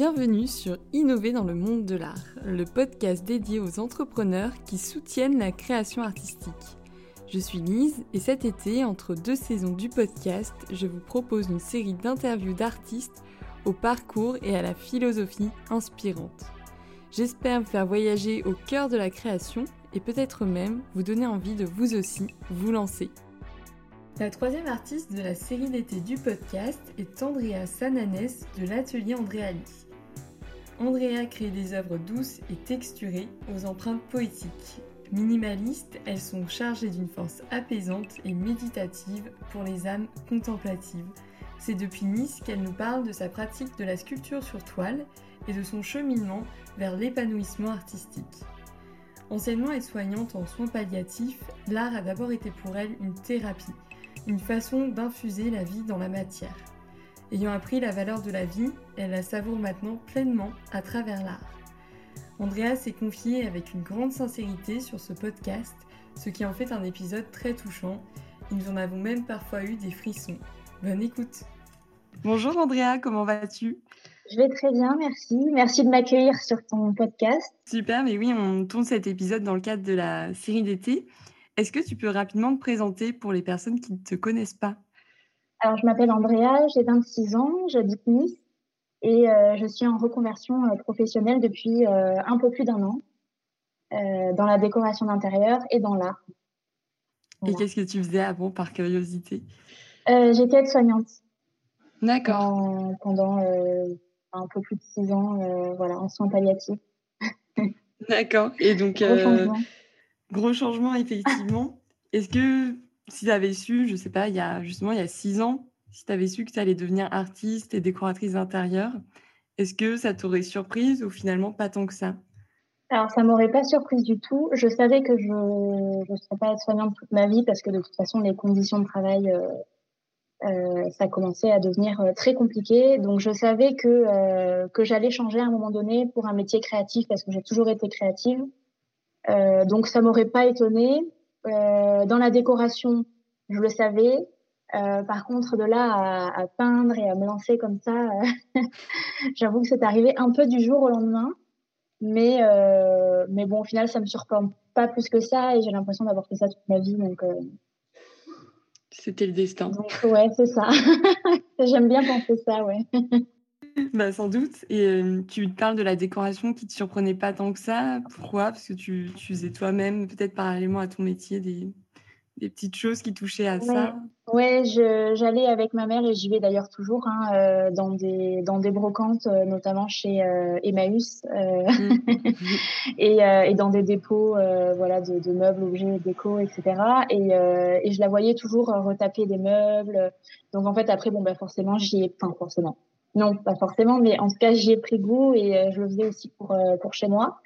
Bienvenue sur Innover dans le monde de l'art, le podcast dédié aux entrepreneurs qui soutiennent la création artistique. Je suis Lise et cet été, entre deux saisons du podcast, je vous propose une série d'interviews d'artistes au parcours et à la philosophie inspirante. J'espère vous faire voyager au cœur de la création et peut-être même vous donner envie de vous aussi vous lancer. La troisième artiste de la série d'été du podcast est Andrea Sananes de l'atelier Andréali. Andrea crée des œuvres douces et texturées aux empreintes poétiques. Minimalistes, elles sont chargées d'une force apaisante et méditative pour les âmes contemplatives. C'est depuis Nice qu'elle nous parle de sa pratique de la sculpture sur toile et de son cheminement vers l'épanouissement artistique. Anciennement et soignante en soins palliatifs, l'art a d'abord été pour elle une thérapie, une façon d'infuser la vie dans la matière. Ayant appris la valeur de la vie, elle la savoure maintenant pleinement à travers l'art. Andrea s'est confiée avec une grande sincérité sur ce podcast, ce qui en fait un épisode très touchant. nous en avons même parfois eu des frissons. Bonne écoute Bonjour Andrea, comment vas-tu? Je vais très bien, merci. Merci de m'accueillir sur ton podcast. Super, mais oui, on tourne cet épisode dans le cadre de la série d'été. Est-ce que tu peux rapidement te présenter pour les personnes qui ne te connaissent pas? Alors, je m'appelle Andrea, j'ai 26 ans, j'habite Nice et euh, je suis en reconversion euh, professionnelle depuis euh, un peu plus d'un an dans la décoration d'intérieur et dans l'art. Et qu'est-ce que tu faisais avant, par curiosité? J'étais aide-soignante. D'accord. pendant un peu plus de six ans, voilà, en soins palliatifs. D'accord. Et donc, Gros changement, effectivement. Est-ce que si tu avais su, je sais pas, il y a justement il y a six ans, si tu avais su que tu allais devenir artiste et décoratrice d'intérieur, est-ce que ça t'aurait surprise ou finalement pas tant que ça? Alors, ça m'aurait pas surprise du tout. Je savais que je ne serais pas soignante toute ma vie parce que de toute façon, les conditions de travail, euh, euh, ça commençait à devenir euh, très compliqué. Donc, je savais que, que j'allais changer à un moment donné pour un métier créatif parce que j'ai toujours été créative. Donc ça m'aurait pas étonné. Euh, dans la décoration, je le savais. Euh, par contre, de là à, à, peindre et à me lancer comme ça, euh, j'avoue que c'est arrivé un peu du jour au lendemain. Mais, euh, mais bon, au final, ça me surprend pas plus que ça et j'ai l'impression d'avoir fait ça toute ma vie. Donc, euh, c'était le destin. Donc, ouais, c'est ça. J'aime bien penser ça, ouais. bah, sans doute. Et euh, tu parles de la décoration qui te surprenait pas tant que ça. Pourquoi? Parce que tu, tu faisais toi-même, peut-être parallèlement à ton métier, des, des petites choses qui touchaient à ça? Ouais, j'allais avec ma mère et j'y vais d'ailleurs toujours hein, euh, dans des dans des brocantes, euh, notamment chez euh, Emmaüs mmh. et, et, dans des dépôts, voilà, de, de, meubles, objets, déco, etc. Et, et je la voyais toujours retaper des meubles. Donc en fait après, bon ben forcément j'y ai, enfin forcément, non, pas forcément, mais en tout cas, j'y ai pris goût et euh, je le faisais aussi pour, euh, pour chez moi.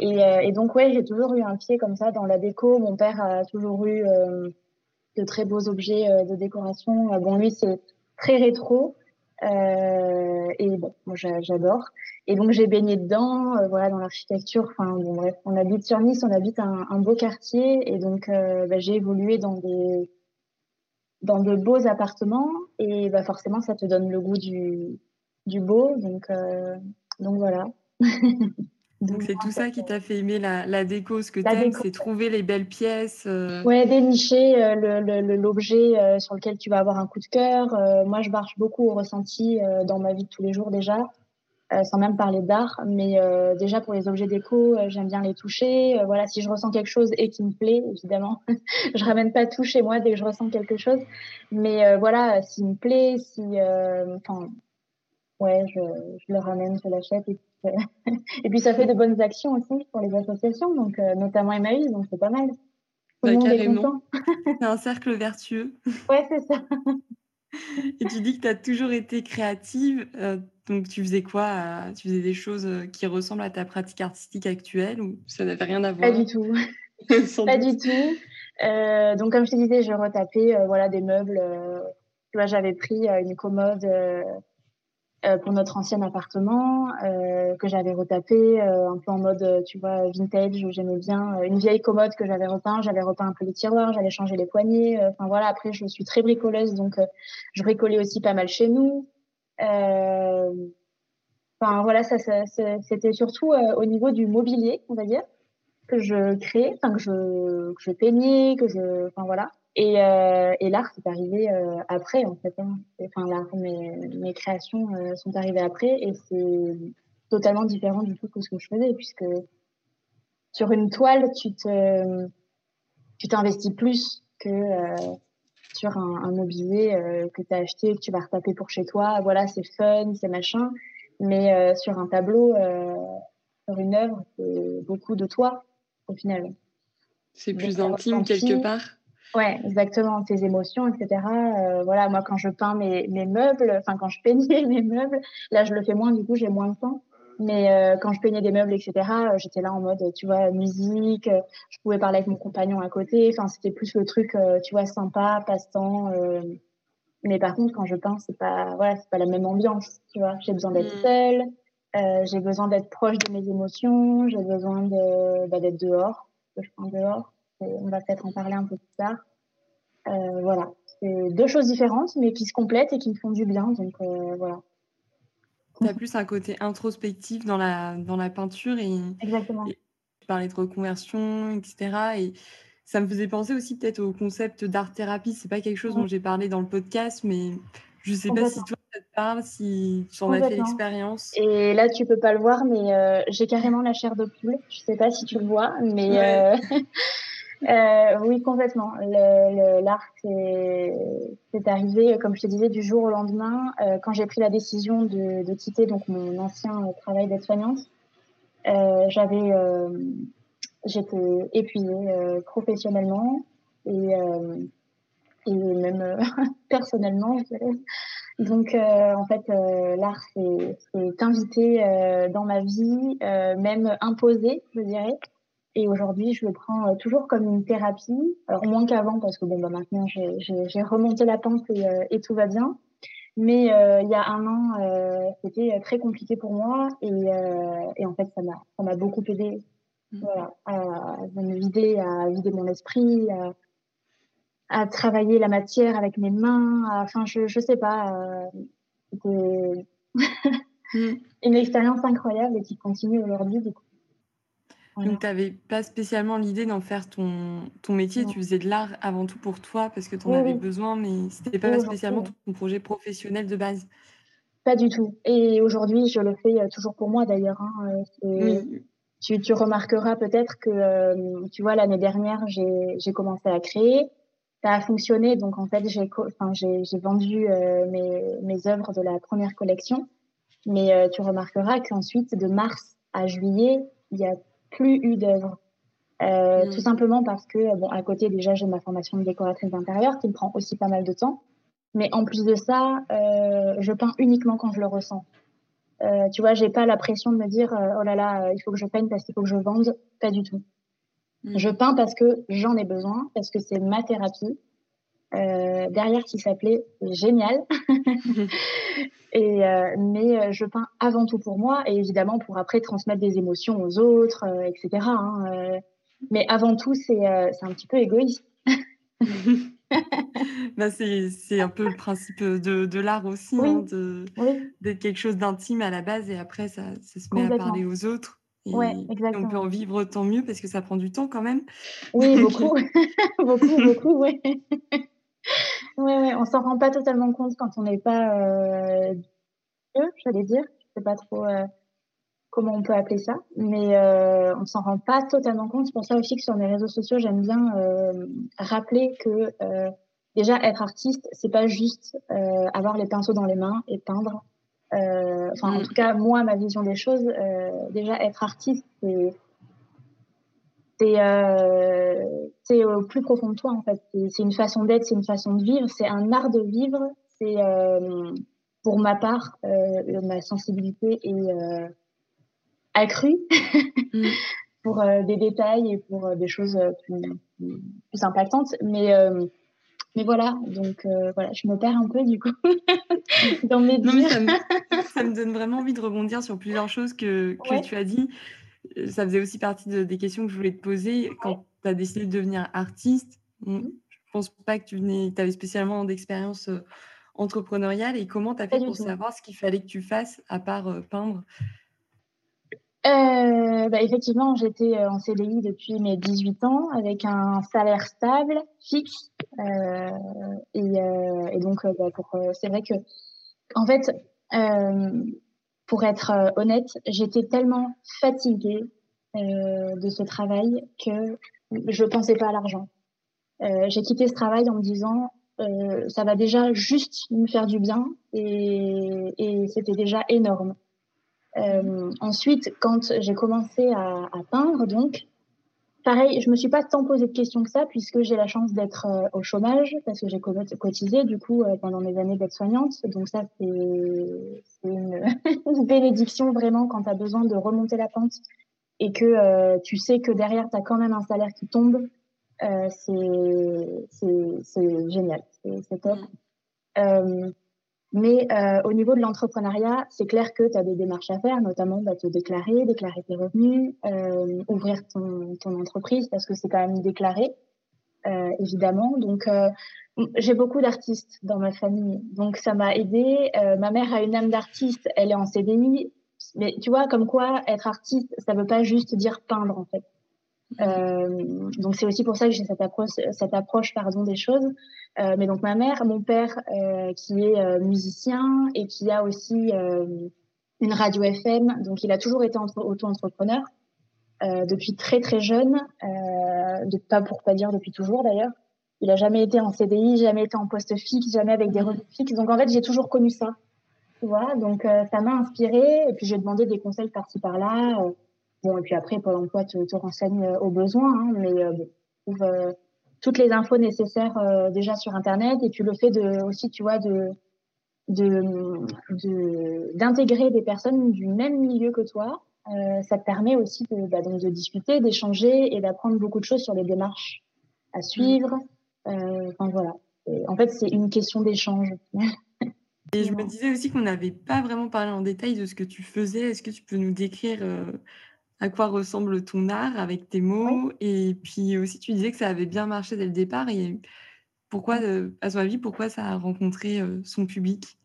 Et, euh, et donc, ouais, j'ai toujours eu un pied comme ça dans la déco. Mon père a toujours eu de très beaux objets de décoration. bon, lui, c'est très rétro. Euh, et bon, moi j'adore. Et donc j'ai baigné dedans, voilà, dans l'architecture. Enfin bon, bref, on habite sur Nice, on habite un, un beau quartier, et donc bah, j'ai évolué dans des dans de beaux appartements et bah forcément ça te donne le goût du, du beau. Donc euh, donc voilà. Donc c'est tout ça qui t'a fait aimer la, la déco ce que aimes, c'est trouver les belles pièces euh... ouais dénicher euh, l'objet euh, sur lequel tu vas avoir un coup de cœur. Moi je marche beaucoup au ressenti dans ma vie de tous les jours déjà euh, sans même parler d'art. Mais euh, déjà pour les objets déco, euh, j'aime bien les toucher. voilà, si je ressens quelque chose et qui me plaît, évidemment, je ramène pas tout chez moi dès que je ressens quelque chose. Mais voilà, s'il me plaît, si, enfin, ouais, je, je, le ramène, je l'achète. Et, et, puis ça fait de bonnes actions aussi pour les associations, donc notamment Emmaüs, donc c'est pas mal. Bah, carrément. c'est un cercle vertueux. Ouais, c'est ça. Et tu dis que tu as toujours été créative. Euh, donc, tu faisais quoi euh, Tu faisais des choses euh, qui ressemblent à ta pratique artistique actuelle ou ça n'avait rien à voir? Pas du tout. pas du tout. donc, comme je te disais, je retapais voilà, des meubles. tu vois, j'avais pris une commode euh, pour notre ancien appartement euh, que j'avais retapé euh, un peu en mode tu vois vintage j'aimais bien une vieille commode que j'avais repeint j'avais repeint un peu les tiroirs j'avais changé les poignées enfin voilà après je suis très bricoleuse donc je bricolais aussi pas mal chez nous Enfin voilà, ça, c'était surtout au niveau du mobilier, on va dire, que je créais, enfin que je, que je peignais, que je, enfin voilà. Et, euh, et l'art, c'est arrivé euh, après, en fait. Hein. Enfin, mes, mes créations euh, sont arrivées après et c'est totalement différent du tout que ce que je faisais, puisque sur une toile, tu te, tu t'investis plus que sur un, un mobilier que tu as acheté, que tu vas retaper pour chez toi. Voilà, c'est fun, c'est machin. Mais sur un tableau, sur une œuvre, c'est beaucoup de toi, au final. C'est plus intime quelque part Ouais, exactement, tes émotions, etc. Euh, voilà, moi, quand je peins mes, mes meubles, enfin, quand je peignais mes meubles, là, je le fais moins, du coup, j'ai moins de temps. Mais euh, quand je peignais des meubles, etc., euh, j'étais là en mode, tu vois, musique, je pouvais parler avec mon compagnon à côté. Enfin, c'était plus le truc, tu vois, sympa, passe-temps. Mais par contre, quand je peins, c'est pas, voilà, c'est pas la même ambiance, tu vois. J'ai besoin d'être mmh. seule, j'ai besoin d'être proche de mes émotions, j'ai besoin de, bah, d'être dehors, que je peins dehors on va peut-être en parler un peu plus tard. Euh, voilà, c'est deux choses différentes, mais qui se complètent et qui me font du bien. Donc euh, voilà. Tu as plus un côté introspectif dans la, dans la peinture et, Exactement. tu parlais de reconversion, etc. Et ça me faisait penser aussi peut-être au concept d'art-thérapie. C'est pas quelque chose dont j'ai parlé dans le podcast, mais je sais pas si toi ça te parle, si tu en as fait l'expérience. Et là, tu peux pas le voir, mais euh, j'ai carrément la chair de poule. Je sais pas si tu le vois, mais Euh, oui, complètement. L'art, c'est arrivé, comme je te disais, du jour au lendemain. Euh, quand j'ai pris la décision de, quitter donc mon ancien travail d'aide-soignante, euh, j'avais, euh, j'étais épuisée euh, professionnellement et, euh, et même personnellement. Donc, en fait, l'art, c'est invité dans ma vie, même imposé, je dirais. Et aujourd'hui, je le prends euh, toujours comme une thérapie. Alors, moins qu'avant, parce que bon, bah, maintenant, j'ai remonté la pente et, euh, et, tout va bien. Mais euh, il y a un an, euh, c'était très compliqué pour moi. Et, et en fait, ça m'a beaucoup aidé mmh. voilà, à, me vider, à vider mon esprit, à, à, travailler la matière avec mes mains. Enfin, je, je sais pas. C'était mmh. une expérience incroyable et qui continue aujourd'hui. Du coup. Donc, tu n'avais pas spécialement l'idée d'en faire ton, ton métier, tu faisais de l'art avant tout pour toi parce que tu en avais besoin, mais ce n'était pas spécialement ton projet professionnel de base. Pas du tout. Et aujourd'hui, je le fais euh, toujours pour moi d'ailleurs. Hein, euh, tu, tu, remarqueras peut-être que, euh, tu vois, l'année dernière, j'ai commencé à créer. Ça a fonctionné, donc en fait, j'ai enfin, vendu mes, mes œuvres de la première collection. Mais tu remarqueras qu'ensuite, de mars à juillet, il y a plus eu d'œuvres. Euh, mm. Tout simplement parce que, bon, à côté, déjà, j'ai ma formation de décoratrice d'intérieur qui me prend aussi pas mal de temps. Mais en plus de ça, euh, je peins uniquement quand je le ressens. Euh, tu vois, j'ai pas la pression de me dire, euh, oh là là, il faut que je peigne parce qu'il faut que je vende. Pas du tout. Mm. Je peins parce que j'en ai besoin, parce que c'est ma thérapie. Euh, derrière qui s'appelait génial. et euh, mais euh, je peins avant tout pour moi et évidemment pour après transmettre des émotions aux autres, etc. Hein, mais avant tout, c'est un petit peu égoïste. bah c'est un peu le principe de, de l'art aussi, hein, d'être quelque chose d'intime à la base et après ça, ça se met à parler aux autres. Et, on peut en vivre tant mieux parce que ça prend du temps quand même. Oui, beaucoup, beaucoup, beaucoup, oui. Oui, ouais, on s'en rend pas totalement compte quand on n'est pas euh, j'allais dire. Je sais pas trop euh, comment on peut appeler ça, mais euh, on s'en rend pas totalement compte. C'est pour ça aussi que sur mes réseaux sociaux, j'aime bien euh, rappeler que euh, déjà être artiste, c'est pas juste euh, avoir les pinceaux dans les mains et peindre. Enfin, en mm. tout cas, moi, ma vision des choses, déjà être artiste, c'est c'est c'est au plus profond de toi en fait. C'est une façon d'être, c'est une façon de vivre, c'est un art de vivre. C'est euh, pour ma part, euh, ma sensibilité est euh, accrue mm. pour euh, des détails et pour euh, des choses plus, plus, impactantes. Mais mais voilà, donc voilà, je me perds un peu du coup dans mes non, mais ça, me, ça, me, donne vraiment envie de rebondir sur plusieurs choses que, que tu as dit. Ça faisait aussi partie de, des questions que je voulais te poser. Quand tu as décidé de devenir artiste, je pense pas que tu venais, avais spécialement d'expérience entrepreneuriale et comment tu as fait pour savoir ce qu'il fallait que tu fasses à part peindre? Bah, effectivement, j'étais en CDI depuis mes 18 ans avec un salaire stable, fixe. et, et, donc, bah, c'est vrai que, en fait, pour être honnête, j'étais tellement fatiguée de ce travail que je pensais pas à l'argent. Euh, j'ai quitté ce travail en me disant euh, ça va déjà juste me faire du bien et, et c'était déjà énorme. Euh, ensuite, quand j'ai commencé à, à, peindre, donc, pareil, je me suis pas tant posé de questions que ça puisque j'ai la chance d'être euh, au chômage parce que j'ai cotisé du coup euh, pendant mes années d'être soignante. Donc ça, c'est une, une, bénédiction vraiment quand tu as besoin de remonter la pente et que euh, tu sais que derrière, tu as quand même un salaire qui tombe, c'est génial, c'est top. Mais euh, au niveau de l'entrepreneuriat, c'est clair que tu as des démarches à faire, notamment bah, te déclarer, déclarer tes revenus, euh, ouvrir ton, entreprise parce que c'est quand même déclaré, euh, évidemment. Donc, j'ai beaucoup d'artistes dans ma famille, donc ça m'a aidé. ma mère a une âme d'artiste, elle est en CDI, mais tu vois, comme quoi être artiste, ça veut pas juste dire peindre en fait. Euh, donc c'est aussi pour ça que j'ai cette approche, cette approche pardon des choses. Euh, mais donc ma mère, mon père euh, qui est musicien et qui a aussi une radio FM, donc il a toujours été auto-entrepreneur depuis très très jeune, pas pour pas dire depuis toujours d'ailleurs. Il a jamais été en CDI, jamais été en poste fixe, jamais avec des revenus fixes. Donc en fait j'ai toujours connu ça. Tu vois, donc ça m'a inspiré et puis j'ai demandé des conseils par-ci par-là. Bon, et puis après, Pôle emploi te, te renseigne euh, au besoin, hein, mais euh, bon, trouve euh, toutes les infos nécessaires déjà sur Internet. Et puis le fait de, aussi, tu vois, de d'intégrer de, des personnes du même milieu que toi, euh, ça te permet aussi de, bah, donc de discuter, d'échanger et d'apprendre beaucoup de choses sur les démarches à suivre. Euh, enfin voilà. Et en fait, c'est une question d'échange. Et je me disais aussi qu'on n'avait pas vraiment parlé en détail de ce que tu faisais. Est-ce que tu peux nous décrire euh, à quoi ressemble ton art avec tes mots. Et puis aussi, tu disais que ça avait bien marché dès le départ. Et pourquoi, euh, à ton avis, pourquoi ça a rencontré euh, son public?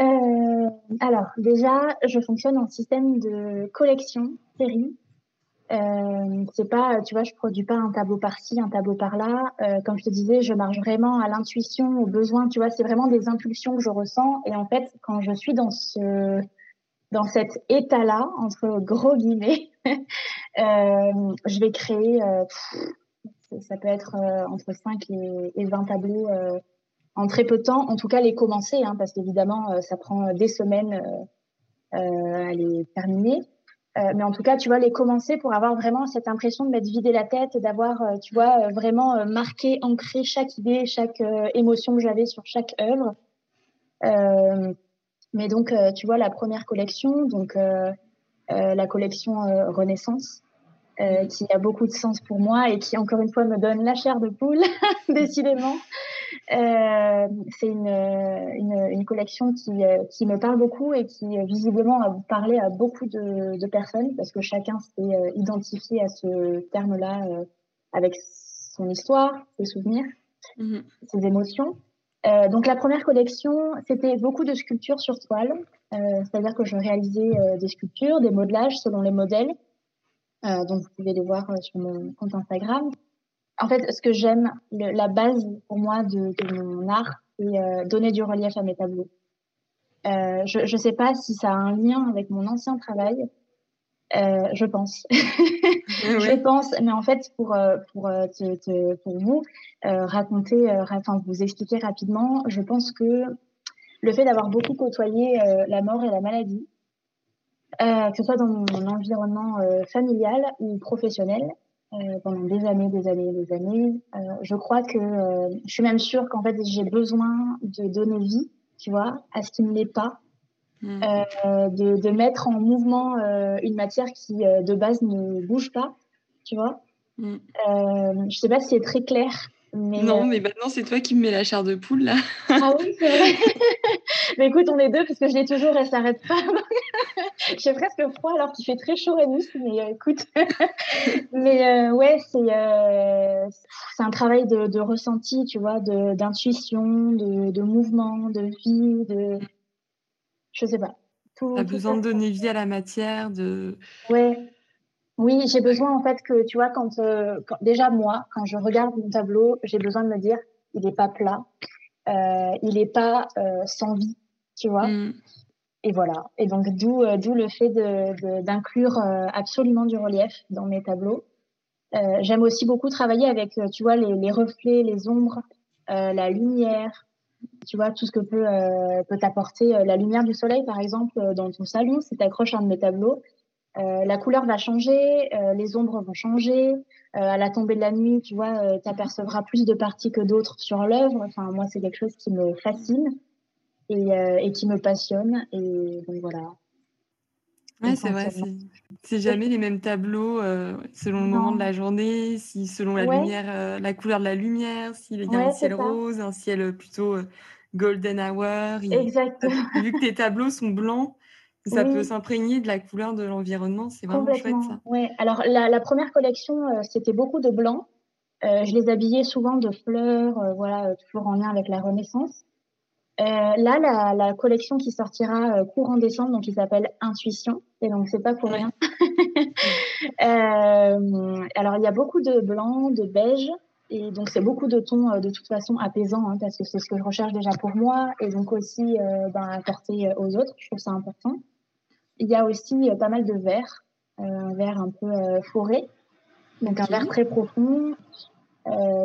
Euh, Alors, déjà, je fonctionne en système de collection, série. Euh, c'est pas, tu vois, je produis pas un tableau par-ci, un tableau par-là. Euh, comme je te disais, je marche vraiment à l'intuition, au besoin. Tu vois, c'est vraiment des impulsions que je ressens. Et en fait, quand je suis dans ce dans cet état-là, entre gros guillemets, euh, je vais créer, euh, ça peut être euh, entre 5 et, et 20 tableaux en très peu de temps. En tout cas, les commencer, hein, parce qu'évidemment, ça prend des semaines à les terminer. mais en tout cas, tu vois, les commencer pour avoir vraiment cette impression de m'être vidé la tête, d'avoir, tu vois, vraiment marqué, ancré chaque idée, chaque émotion que j'avais sur chaque œuvre. Mais donc, tu vois, la première collection, donc euh, la collection euh, Renaissance, euh, qui a beaucoup de sens pour moi et qui, encore une fois, me donne la chair de poule, décidément. Euh, c'est une, une, une, collection qui, qui me parle beaucoup et qui, visiblement, a parlé à beaucoup de, de personnes parce que chacun s'est identifié à ce terme-là avec son histoire, ses souvenirs, mmh. ses émotions. Euh, donc la première collection, c'était beaucoup de sculptures sur toile, euh, c'est-à-dire que je réalisais euh, des sculptures, des modelages selon les modèles. Donc vous pouvez les voir sur mon compte Instagram. En fait, ce que j'aime, la base pour moi de, de mon art, c'est donner du relief à mes tableaux. je ne sais pas si ça a un lien avec mon ancien travail, euh, je pense. je pense, mais en fait, pour, euh, pour, euh, te, te, pour vous euh, raconter, enfin, vous expliquer rapidement, je pense que le fait d'avoir beaucoup côtoyé la mort et la maladie, que ce soit dans mon environnement familial ou professionnel, pendant des années, des années, des années, je crois que je suis même sûre qu'en fait, j'ai besoin de donner vie, tu vois, à ce qui ne l'est pas Mm. Euh, de, de, mettre en mouvement euh, une matière qui euh, de base ne bouge pas, tu vois. Mm. je sais pas si c'est très clair. Mais non, mais maintenant c'est toi qui me mets la chair de poule là. ah oui, c'est vrai. Mais écoute, on est deux parce que je l'ai toujours, elle s'arrête pas. J'ai presque froid alors qu'il fait très chaud à Nice, mais euh, écoute. mais euh, ouais, c'est c'est un travail de, de, ressenti, tu vois, d'intuition, de, de, mouvement, de vie, de je sais pas. As besoin de donner vie à la matière, de. Ouais. Oui, j'ai besoin en fait que tu vois quand, quand, déjà moi quand je regarde mon tableau, j'ai besoin de me dire il n'est pas plat, euh, il n'est pas euh, sans vie, tu vois. Mm. Et voilà. Et donc d'où euh, d'où le fait d'inclure absolument du relief dans mes tableaux. J'aime aussi beaucoup travailler avec, tu vois, les, les reflets, les ombres, la lumière, tu vois, tout ce que peut, peut t'apporter la lumière du soleil, par exemple, dans ton salon, si tu accroches un de mes tableaux, euh, la couleur va changer, euh, les ombres vont changer. Euh, à la tombée de la nuit, tu vois, tu apercevras plus de parties que d'autres sur l'œuvre. Enfin, moi, c'est quelque chose qui me fascine et, et qui me passionne. Et donc voilà. Ouais, c'est vrai. C'est jamais les mêmes tableaux selon le moment de la journée, si selon la lumière, la couleur de la lumière, s'il y a un ciel rose, un ciel plutôt golden hour. Exactement. Vu que tes tableaux sont blancs, ça peut s'imprégner de la couleur de l'environnement, c'est vraiment chouette ça. Ouais. Alors la, première collection, euh, c'était beaucoup de blanc. Euh, je les habillais souvent de fleurs, euh, voilà, toujours en lien avec la Renaissance. Là, la, collection qui sortira courant décembre, donc il s'appelle Intuition, et donc c'est pas pour rien. alors il y a beaucoup de blanc, de beige, et donc c'est beaucoup de tons de toute façon apaisants, hein, parce que c'est ce que je recherche déjà pour moi, et donc aussi ben, apporter aux autres. Je trouve ça important. Il y a aussi euh, pas mal de euh, un vert un peu euh, forêt, donc un vert très profond,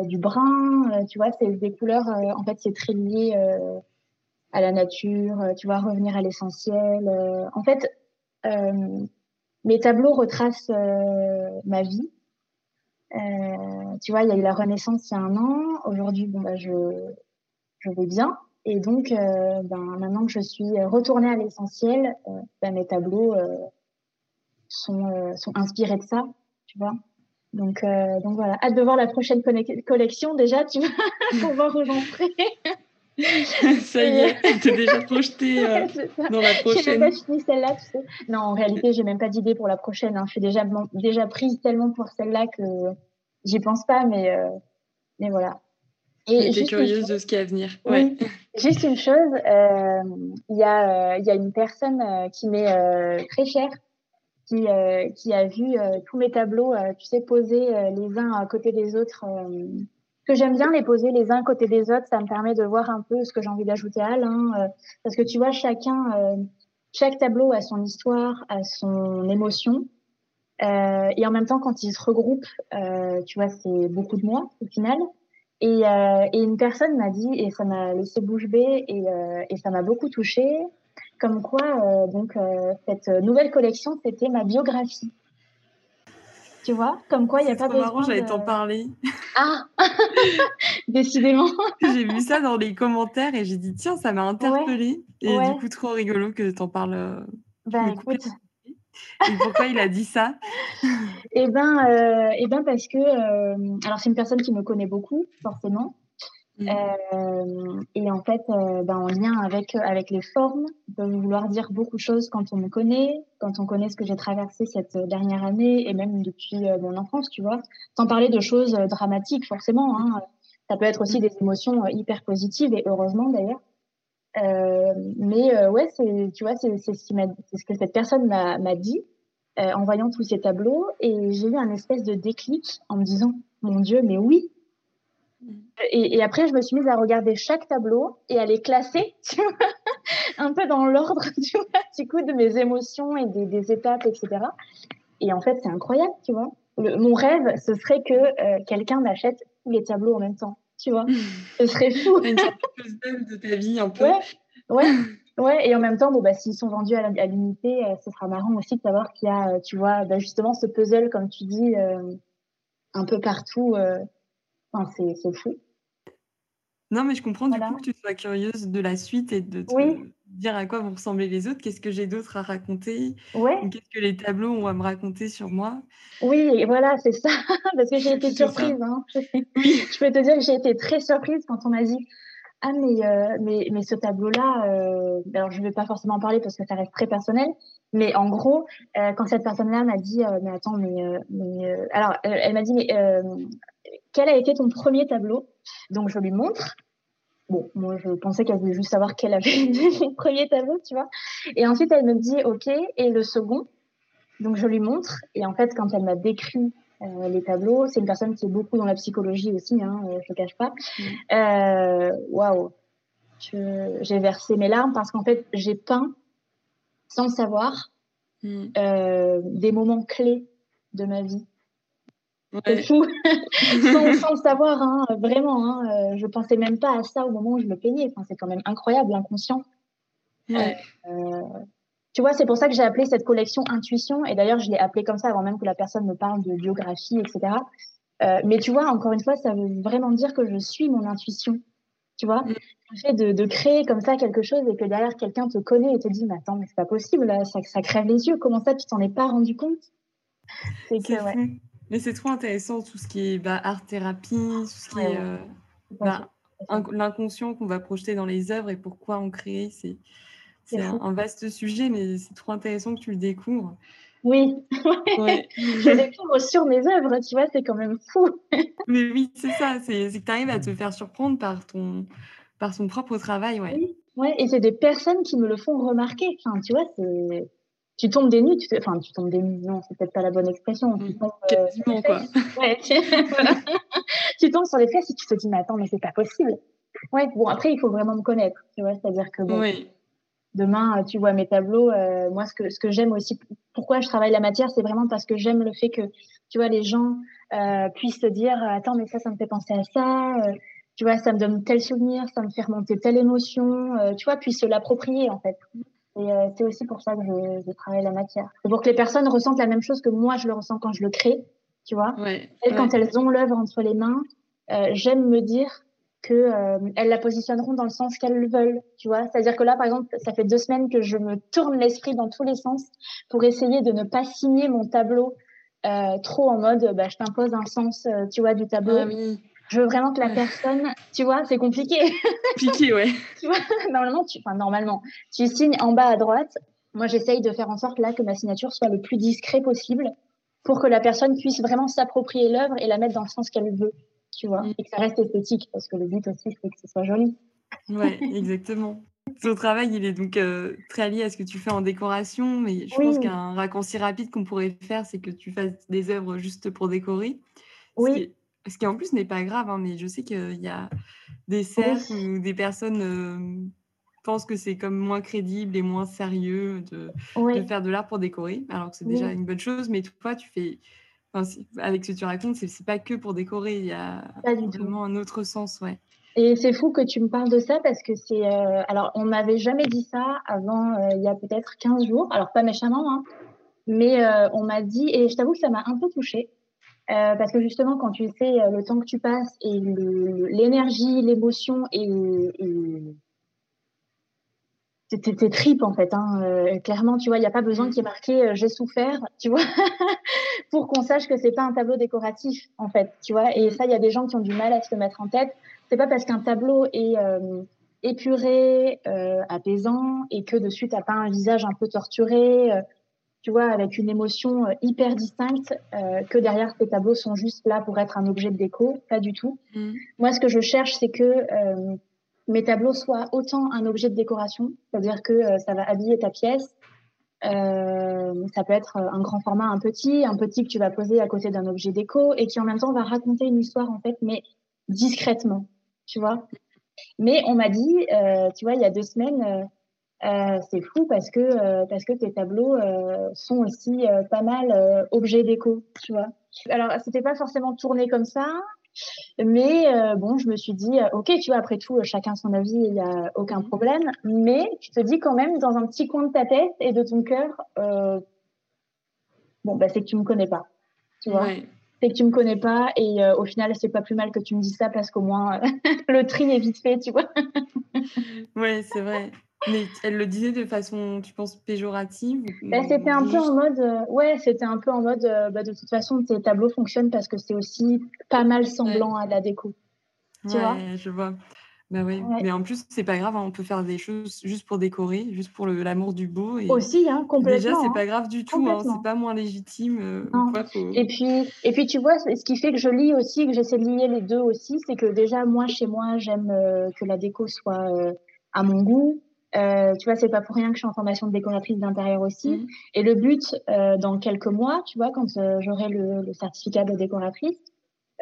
du brun, tu vois, c'est des couleurs, en fait, c'est très lié à la nature, tu vois, revenir à l'essentiel. en fait, mes tableaux retracent ma vie. tu vois, il y a eu la Renaissance il y a un an. Aujourd'hui, bon, bah, je, je vais bien. Et donc, euh, ben, maintenant que je suis retournée à l'essentiel, euh, ben, mes tableaux euh, sont, sont inspirés de ça, tu vois. Donc, donc voilà, hâte de voir la prochaine collection déjà, tu vas pouvoir où j'en ça y est, tu es déjà projetée dans la prochaine. J'ai même pas fini celle-là, tu sais. Non, en réalité, j'ai même pas d'idée pour la prochaine. Hein. Je suis déjà, déjà prise tellement pour celle-là que j'y pense pas, mais, mais voilà. Et es curieuse de ce qui est à venir. Oui. Juste une chose, euh, il y, a, euh, y a une personne euh, qui m'est très chère, qui, qui a vu tous mes tableaux, tu sais, posés les uns à côté des autres. Que j'aime bien les poser les uns côté des autres, ça me permet de voir un peu ce que j'ai envie d'ajouter à l'un. parce que tu vois, chacun, chaque tableau a son histoire, a son émotion. et en même temps, quand ils se regroupent, tu vois, c'est beaucoup de moi au final. Et, euh, et, une personne m'a dit, et ça m'a laissé bouche bée, et, euh, et ça m'a beaucoup touchée, comme quoi euh, donc euh, cette nouvelle collection, c'était ma biographie. Tu vois, comme quoi il n'y a pas besoin. marrant, j'allais t'en parler. Ah, décidément. j'ai vu ça dans les commentaires et j'ai dit tiens, ça m'a interpellée. Et du coup, trop rigolo que tu en parles. Ben écoute, et pourquoi il a dit ça Eh ben, euh, eh ben parce que, euh, alors c'est une personne qui me connaît beaucoup, forcément. Mm. Euh, et en fait, ben, en lien avec, avec les formes, on peut vouloir dire beaucoup de choses quand on me connaît, quand on connaît ce que j'ai traversé cette dernière année et même depuis mon enfance, tu vois. Sans parler de choses dramatiques, forcément. Hein. Ça peut être aussi des émotions hyper positives et heureusement d'ailleurs. Euh, mais euh, ouais, c'est, tu vois, c'est, c'est ce, qui m'a, c'est ce que cette personne m'a, m'a dit euh, en voyant tous ces tableaux. Et j'ai eu un espèce de déclic en me disant, mon Dieu, mais oui. Et, et, après, je me suis mise à regarder chaque tableau et à les classer, tu vois, un peu dans l'ordre, tu vois, du coup, de mes émotions et des, des étapes, etc. Et en fait, c'est incroyable, tu vois. Le, mon rêve, ce serait que euh, quelqu'un m'achète tous les tableaux en même temps tu vois. Ce serait fou. Une de ta vie un peu. Ouais, ouais. ouais. Et en même temps, bon, bah, s'ils sont vendus à l'unité, euh, ce sera marrant aussi de savoir qu'il y a, euh, tu vois, bah, justement ce puzzle, comme tu dis, euh, un peu partout. Enfin, c'est fou. Non, mais je comprends du coup que tu sois curieuse de la suite et de te dire à quoi vont ressembler les autres. Qu'est-ce que j'ai d'autre à raconter Qu'est-ce que les tableaux ont à me raconter sur moi? Oui, voilà, c'est ça. Parce que j'ai été surprise. Hein. je peux te dire que j'ai été très surprise quand on m'a dit ah mais, euh, mais, mais ce tableau-là, euh, alors je ne vais pas forcément en parler parce que ça reste très personnel, mais en gros, euh, quand cette personne-là m'a dit, mais attends, mais, mais alors elle m'a dit, mais quel a été ton premier tableau? Donc je lui montre. Bon, moi je pensais qu'elle voulait juste savoir quel avait été mon premier tableau, tu vois. Et ensuite elle me dit, ok, et le second? Donc je lui montre, et en fait quand elle m'a décrit euh, les tableaux. C'est une personne qui est beaucoup dans la psychologie aussi, hein, euh, je ne cache pas. Mm. Euh, waouh, j'ai versé mes larmes parce qu'en fait, j'ai peint sans le savoir mm. des moments clés de ma vie. C'est fou, sans, le savoir, hein, vraiment. Hein, je pensais même pas à ça au moment où je me peignais. Enfin, c'est quand même incroyable, l'inconscient. Ouais. Tu vois, c'est pour ça que j'ai appelé cette collection Intuition. Et d'ailleurs, je l'ai appelée comme ça avant même que la personne me parle de biographie, etc. Euh, mais tu vois, encore une fois, ça veut vraiment dire que je suis mon intuition. Tu vois, mm. le fait de, créer comme ça quelque chose et que derrière quelqu'un te connaît et te dit, mais attends, mais c'est pas possible, ça, ça crève les yeux. Comment ça, tu t'en es pas rendu compte? C'est que, ouais. Mais c'est trop intéressant tout ce qui est bah, art thérapie, tout ce qui est euh, bah, l'inconscient qu'on va projeter dans les œuvres et pourquoi on crée. C'est c'est un, vaste sujet, mais c'est trop intéressant que tu le découvres. Oui, je découvre sur mes œuvres, tu vois, c'est quand même fou. mais oui, c'est ça, c'est que tu arrives à te faire surprendre par ton, par son propre travail, ouais. Oui, ouais, et c'est des personnes qui me le font remarquer. Enfin, tu vois, c'est tu tombes des nues, tu enfin tu tombes des nues, non, c'est peut-être pas la bonne expression. Tu tombes, euh, quoi. Ouais, tu... tu tombes sur les fesses et tu te dis mais attends mais c'est pas possible. Ouais, bon après il faut vraiment me connaître, tu vois, c'est-à-dire que bon, oui demain, euh, tu vois mes tableaux. Euh, moi, ce que, ce que j'aime aussi, pourquoi je travaille la matière, c'est vraiment parce que j'aime le fait que, tu vois, les gens euh, puissent se dire, attends, mais ça, ça me fait penser à ça. tu vois, ça me donne tel souvenir, ça me fait remonter telle émotion. tu vois, puissent se l'approprier, en fait. Et c'est aussi pour ça que je, je travaille la matière. C'est pour que les personnes ressentent la même chose que moi, je le ressens quand je le crée. Tu vois, ouais, quand elles ont l'œuvre entre les mains, j'aime me dire que euh, elles la positionneront dans le sens qu'elles veulent, tu vois. C'est-à-dire que là, par exemple, ça fait deux semaines que je me tourne l'esprit dans tous les sens pour essayer de ne pas signer mon tableau euh, trop en mode, bah, je t'impose un sens, euh, tu vois, du tableau. Ah oui. Je veux vraiment que la personne, tu vois, c'est compliqué. Compliqué, ouais. tu vois, normalement, tu, enfin, normalement, tu signes en bas à droite. Moi, j'essaye de faire en sorte là que ma signature soit le plus discret possible pour que la personne puisse vraiment s'approprier l'œuvre et la mettre dans le sens qu'elle veut tu vois, mm. et que ça reste esthétique, parce que le but aussi, c'est que ce soit joli. Ouais, exactement. Ton travail, il est donc euh, très lié à ce que tu fais en décoration, mais je pense qu'un raccourci rapide qu'on pourrait faire, c'est que tu fasses des œuvres juste pour décorer. Oui. Ce qui, en plus n'est pas grave, hein, mais je sais qu'il y a des cercles où des personnes euh, pensent que c'est comme moins crédible et moins sérieux de, de faire de l'art pour décorer, alors que c'est déjà une bonne chose. Mais toi, tu fais avec ce que tu racontes, c'est pas que pour décorer, il y a vraiment un autre sens, ouais. Et c'est fou que tu me parles de ça parce que c'est. Euh, alors, on m'avait jamais dit ça avant euh, il y a peut-être 15 jours. Alors, pas méchamment, hein, mais euh, on m'a dit, et je t'avoue que ça m'a un peu touchée. Parce que justement, quand tu sais le temps que tu passes et l'énergie, l'émotion et, et tes, tripes en fait. Hein. Euh, clairement, tu vois, il n'y a pas besoin qu'il y ait marqué euh, j'ai souffert, tu vois, pour qu'on sache que c'est pas un tableau décoratif en fait, tu vois. Et ça, il y a des gens qui ont du mal à se le mettre en tête. C'est pas parce qu'un tableau est euh, épuré, apaisant et que dessus t'as pas un visage un peu torturé, tu vois, avec une émotion hyper distincte, que derrière ces tableaux sont juste là pour être un objet de déco. Pas du tout. Mmh. Moi, ce que je cherche, c'est que mes tableaux soient autant un objet de décoration, c'est-à-dire que euh, ça va habiller ta pièce. Euh, ça peut être un grand format, un petit, un petit que tu vas poser à côté d'un objet déco et qui en même temps va raconter une histoire en fait, mais discrètement, tu vois? Mais on m'a dit, euh, tu vois, il y a deux semaines, c'est fou parce que parce que tes tableaux sont aussi pas mal objets déco, tu vois. Alors c'était pas forcément tourné comme ça, mais euh, bon, je me suis dit, euh, ok, tu vois, après tout, euh, chacun son avis, il n'y a aucun problème. Mais tu te dis quand même, dans un petit coin de ta tête et de ton cœur, bon, bah, c'est que tu me connais pas. Tu vois C'est que tu me connais pas. Et au final, c'est pas plus mal que tu me dises ça parce qu'au moins, le tri est vite fait, tu vois. ouais, c'est vrai. Mais elle le disait de façon, tu penses, péjorative bah, C'était un peu en mode, euh, ouais, c'était un peu en mode, euh, bah, de toute façon, tes tableaux fonctionnent parce que c'est aussi pas mal semblant à la déco. Tu vois? Je vois. Bah ouais. Mais en plus, c'est pas grave, hein, on peut faire des choses juste pour décorer, juste pour l'amour du beau. Et Aussi, hein, complètement. Déjà, c'est hein. pas grave du tout, hein, c'est pas moins légitime. Euh, et, puis, et puis, tu vois, ce qui fait que je lis aussi, que j'essaie de lier les deux aussi, c'est que déjà, moi, chez moi, j'aime euh, que la déco soit euh, à mon goût. Euh, tu vois, c'est pas pour rien que je suis en formation de décoratrice d'intérieur aussi. Mmh. Et le but, dans quelques mois, tu vois, quand j'aurai le, le, certificat de décoratrice,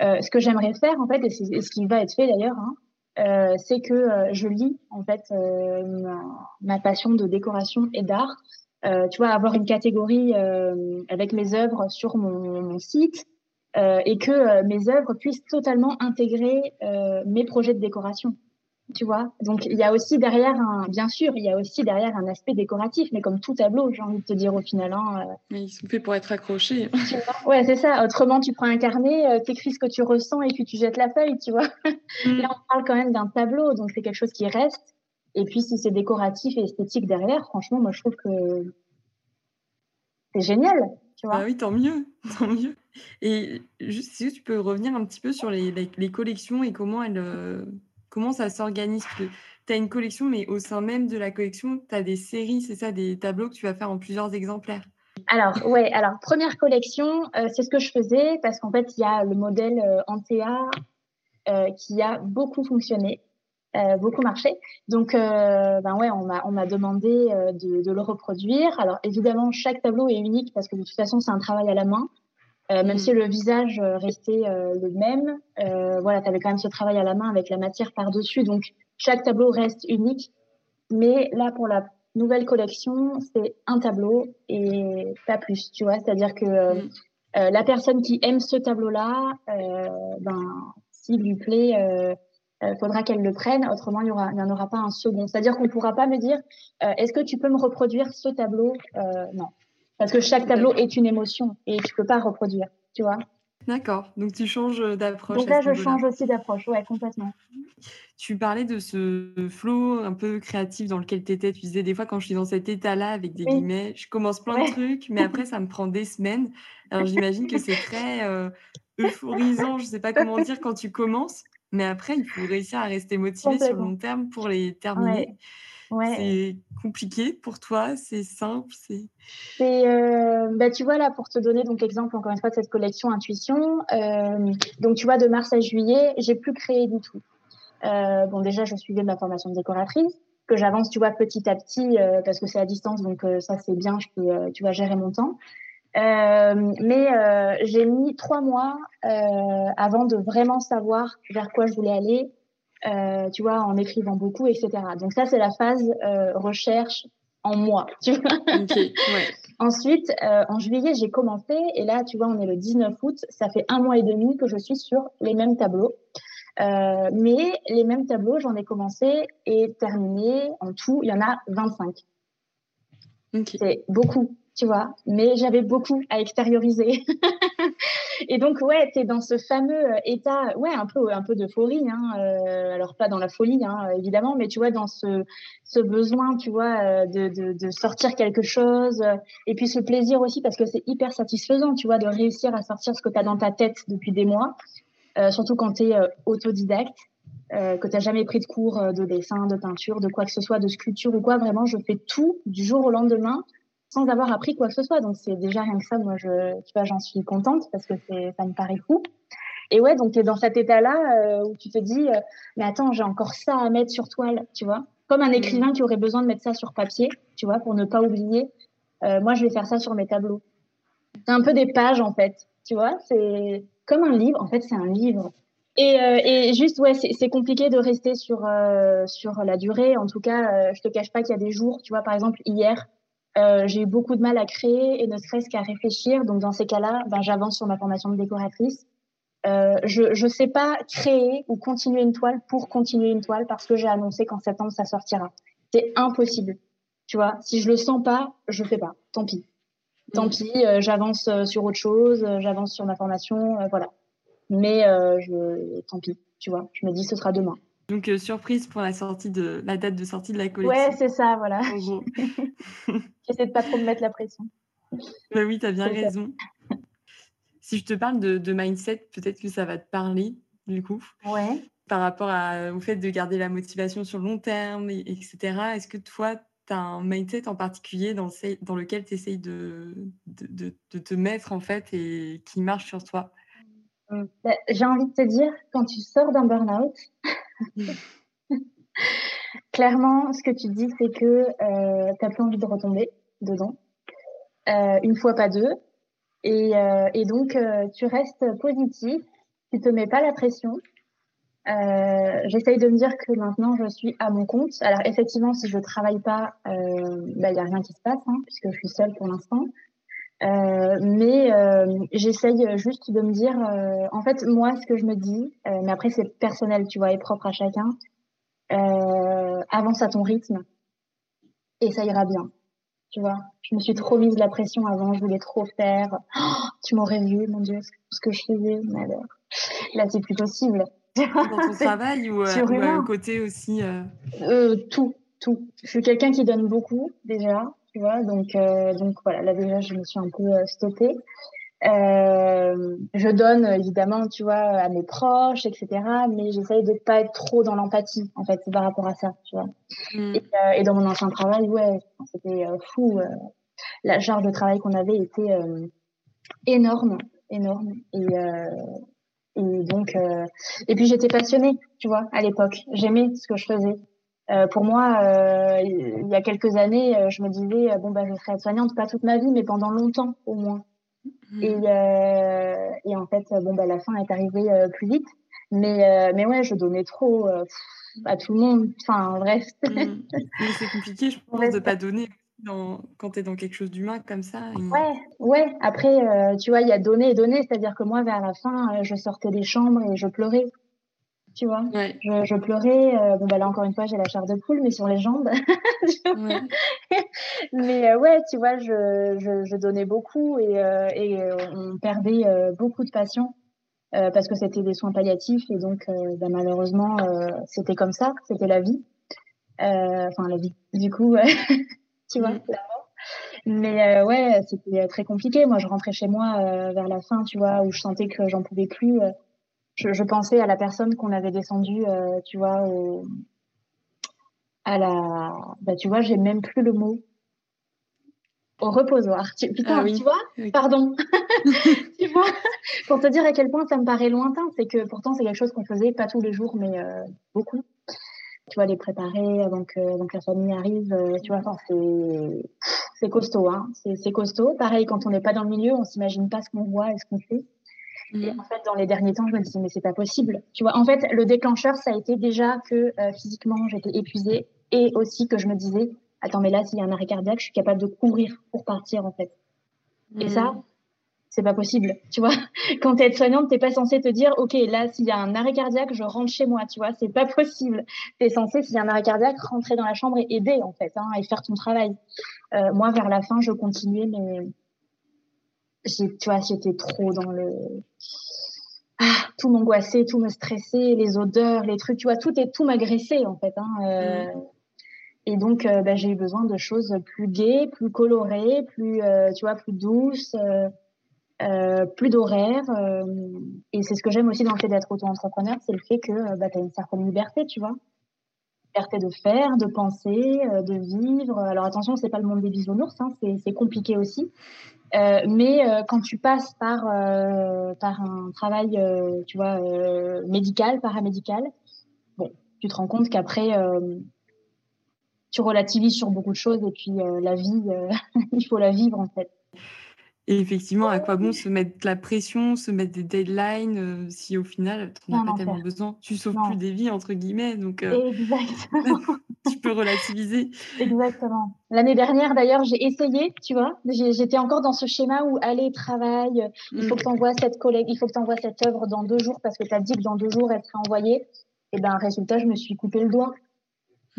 ce que j'aimerais faire, en fait, et, ce qui va être fait d'ailleurs, hein, euh, c'est que euh, je lis en fait euh, ma, passion de décoration et d'art. tu vois, avoir une catégorie avec mes œuvres sur mon, mon site et que mes œuvres puissent totalement intégrer mes projets de décoration tu vois. Donc il y a aussi derrière un, bien sûr, il y a aussi derrière un aspect décoratif, mais comme tout tableau, j'ai envie de te dire au final. Hein, euh. mais ils sont faits pour être accrochés. ouais, c'est ça. Autrement, tu prends un carnet, euh, t'écris ce que tu ressens et puis tu jettes la feuille, tu vois. Mm. Là, on parle quand même d'un tableau, donc c'est quelque chose qui reste. Et puis si c'est décoratif et esthétique derrière, franchement, moi je trouve que c'est génial. Tu vois bah oui, tant mieux, tant mieux. Et juste si tu peux revenir un petit peu sur les, les collections et comment elles euh, Comment ça s'organise Tu as une collection, mais au sein même de la collection, tu as des séries, c'est ça, des tableaux que tu vas faire en plusieurs exemplaires alors, ouais, alors première collection, euh, c'est ce que je faisais parce qu'en fait, il y a le modèle euh, Antea euh, qui a beaucoup fonctionné, beaucoup marché. Donc, ben ouais, on m'a demandé de, de, le reproduire. Alors, évidemment, chaque tableau est unique parce que de toute façon, c'est un travail à la main. Euh, même mm. si le visage euh, restait euh, le même, voilà, tu avais quand même ce travail à la main avec la matière par-dessus. Donc, chaque tableau reste unique. Mais là, pour la nouvelle collection, c'est un tableau et pas plus, tu vois. C'est-à-dire que mm. la personne qui aime ce tableau-là, ben, s'il lui plaît, il faudra qu'elle le prenne. Autrement, il n'y en aura pas un second. C'est-à-dire qu'on ne pourra pas me dire, est-ce que tu peux me reproduire ce tableau? Non. Parce que chaque tableau est une émotion et tu peux pas reproduire, tu vois. D'accord, donc tu changes d'approche. Donc là, je change aussi d'approche, ouais, complètement. Tu parlais de ce flow un peu créatif dans lequel tu étais. Tu disais des fois, quand je suis dans cet état-là, avec des guillemets, je commence plein de trucs, mais après, ça me prend des semaines. Alors j'imagine que c'est très euh, euphorisant, je sais pas comment dire, quand tu commences, mais après, il faut réussir à rester motivé sur le long terme pour les terminer. C'est compliqué pour toi C'est simple C'est euh, bah, tu vois là pour te donner donc l'exemple encore une fois de cette collection Intuition. Euh, donc tu vois de mars à juillet, j'ai plus créé du tout. Euh, bon déjà je suivais ma formation de décoratrice que j'avance tu vois petit à petit parce que c'est à distance donc ça c'est bien je peux tu vois gérer mon temps. mais j'ai mis trois mois avant de vraiment savoir vers quoi je voulais aller, euh, tu vois, en écrivant beaucoup, etc. Donc ça, c'est la phase euh, recherche en moi, tu vois. Ensuite, euh, en juillet, j'ai commencé, et là, tu vois, on est le 19 août, ça fait un mois et demi que je suis sur les mêmes tableaux. Euh, mais les mêmes tableaux, j'en ai commencé et terminé en tout, il y en a 25. C'est beaucoup, tu vois, mais j'avais beaucoup à extérioriser. et donc, ouais, tu es dans ce fameux euh, état, ouais, un peu, un peu d'euphorie, hein, euh, alors pas dans la folie, hein, évidemment, mais tu vois, dans ce, ce besoin, tu vois, euh, de, de, de, sortir quelque chose, et puis ce plaisir aussi, parce que c'est hyper satisfaisant, tu vois, de réussir à sortir ce que tu as dans ta tête depuis des mois, surtout quand tu es autodidacte. que tu n'as jamais pris de cours de dessin, de peinture, de quoi que ce soit, de sculpture ou quoi, vraiment, je fais tout du jour au lendemain sans avoir appris quoi que ce soit. Donc c'est déjà rien que ça, moi je, tu vois, j'en suis contente parce que c'est, ça me paraît fou. Et ouais, donc tu es dans cet état-là euh, où tu te dis, euh, mais attends, j'ai encore ça à mettre sur toile, tu vois. Comme un écrivain qui aurait besoin de mettre ça sur papier, tu vois, pour ne pas oublier. Euh, moi, je vais faire ça sur mes tableaux. C'est un peu des pages en fait, tu vois. C'est comme un livre. En fait, c'est un livre. Et, et juste, ouais, c'est compliqué de rester sur sur la durée. En tout cas, je te cache pas qu'il y a des jours, tu vois, par exemple hier, euh, j'ai eu beaucoup de mal à créer et ne serait-ce qu'à réfléchir. Donc, dans ces cas-là, ben, j'avance sur ma formation de décoratrice. Euh, je ne sais pas créer ou continuer une toile pour continuer une toile parce que j'ai annoncé qu'en septembre, ça sortira. C'est impossible. Tu vois, si je le sens pas, je fais pas. Tant pis. Tant mm. pis, euh, j'avance sur autre chose, j'avance sur ma formation, voilà. Mais je, tant pis, tu vois. Je me dis, ce sera demain. Donc, euh, surprise pour la sortie de la date de sortie de la collection. Ouais, c'est ça, voilà. J'essaie de pas trop me mettre la pression. Bah oui, tu as bien raison. Si je te parle de, mindset, peut-être que ça va te parler, du coup. Ouais. par rapport au fait de garder la motivation sur le long terme, etc. Est-ce que toi, tu as un mindset en particulier dans, dans lequel tu essayes de, de, de, te mettre en fait et qui marche sur toi? Mmh. bah, J'ai envie de te dire, quand tu sors d'un burn-out, clairement, ce que tu dis, c'est que euh, tu n'as plus envie de retomber dedans. Euh, une fois, pas deux. Et, euh, donc, euh, tu restes positif, tu te mets pas la pression. J'essaye de me dire que maintenant je suis à mon compte. Alors effectivement, si je travaille pas, il n'y bah, a rien qui se passe hein, puisque je suis seule pour l'instant. Euh, mais euh, j'essaye juste de me dire, en fait, moi, ce que je me dis, mais après c'est personnel, tu vois, et propre à chacun. avance à ton rythme et ça ira bien. Tu vois, je me suis trop mise la pression avant, je voulais trop faire. Oh, tu m'aurais vu, mon Dieu, ce que je faisais. alors, là, c'est plus possible. Dans ton travail ou, euh, ou à côté aussi euh... Euh, Tout, tout. Je suis quelqu'un qui donne beaucoup déjà, tu vois. Donc, euh, donc voilà, là déjà, je me suis un peu stoppée. Euh, je donne évidemment, tu vois, à mes proches, etc. Mais j'essaye de pas être trop dans l'empathie, en fait, par rapport à ça, tu vois. Mm. Et, euh, et, dans mon ancien travail, ouais, c'était euh, fou. la charge de travail qu'on avait était énorme, énorme. Et, et donc, et puis j'étais passionnée, tu vois, à l'époque. J'aimais ce que je faisais. Euh, pour moi, euh, il y a quelques années, je me disais bon bah je serai soignante pas toute ma vie, mais pendant longtemps au moins. Mm. Et, euh, et en fait, bon, bah, la fin est arrivée euh, plus vite. Mais, euh, mais ouais, je donnais trop euh, à tout le monde. Enfin, bref. Mm. Mais c'est compliqué, je pense, de pas donner dans, quand tu es dans quelque chose d'humain comme ça. Ouais, ouais. Après, tu vois, il y a donner et donner. C'est-à-dire que moi, vers la fin, je sortais des chambres et je pleurais tu vois. Je, je, pleurais. Euh, bon, bah là, encore une fois, j'ai la chair de poule, mais sur les jambes. mais euh, ouais, tu vois, je, je, je donnais beaucoup et, euh, et on perdait beaucoup de patients parce que c'était des soins palliatifs et donc bah, malheureusement, c'était comme ça, c'était la vie. Enfin, la vie. Du coup, tu vois, Mais ouais, c'était très compliqué. Moi, je rentrais chez moi vers la fin, tu vois, où je sentais que j'en pouvais plus je, je, pensais à la personne qu'on avait descendue, euh, tu vois, au, à la, bah, tu vois, j'ai même plus le mot. Au reposoir. Tu, putain, ah oui. tu vois Pardon. tu vois Pour te dire à quel point ça me paraît lointain, c'est que pourtant c'est quelque chose qu'on faisait pas tous les jours, mais euh, beaucoup. Tu vois, les préparer avant que, donc la famille arrive, euh, tu vois, enfin, c'est costaud, hein. C'est costaud. Pareil, quand on n'est pas dans le milieu, on s'imagine pas ce qu'on voit et ce qu'on fait. Et mm. en fait, dans les derniers temps, je me disais, mais c'est pas possible. Tu vois, en fait, le déclencheur, ça a été déjà que euh, physiquement, j'étais épuisée et aussi que je me disais, attends, mais là, s'il y a un arrêt cardiaque, je suis capable de courir pour partir, en fait. Et mm. ça, c'est pas possible. Tu vois, quand tu es soignante, t'es pas censé te dire, OK, là, s'il y a un arrêt cardiaque, je rentre chez moi. Tu vois, c'est pas possible. Tu es censé, s'il y a un arrêt cardiaque, rentrer dans la chambre et aider, en fait, hein, et faire ton travail. Euh, moi, vers la fin, je continuais, mais tu vois, j'étais trop dans le, ah, tout m'angoissait, tout me stressait, les odeurs, les trucs, tu vois, tout est tout m'agressait en fait. Hein, euh, mm. Et donc, euh, bah, j'ai eu besoin de choses plus gaies, plus colorées, plus, euh, tu vois, plus douces, euh, plus d'horaires. et c'est ce que j'aime aussi dans le fait d'être auto-entrepreneur, c'est le fait que bah, tu as une certaine liberté, tu vois. Liberté de faire, de penser, de vivre. Alors attention, c'est pas le monde des bisounours, hein, c'est compliqué aussi. Euh, mais euh, quand tu passes par euh, par un travail, tu vois, médical, paramédical, bon, tu te rends compte qu'après tu relativises sur beaucoup de choses et puis la vie, il faut la vivre en fait. Et effectivement, à quoi bon se mettre la pression, se mettre des deadlines euh, si au final, tu n'en as pas tellement besoin Tu sauves plus des vies, entre guillemets. Donc, euh, Exactement. tu peux relativiser. Exactement. L'année dernière, d'ailleurs, j'ai essayé, tu vois. J'étais encore dans ce schéma où, allez, travaille, il faut que tu envoies cette collègue, il faut que tu envoies cette œuvre dans deux jours parce que tu as dit que dans deux jours, elle serait envoyée. Et ben, résultat, je me suis coupé le doigt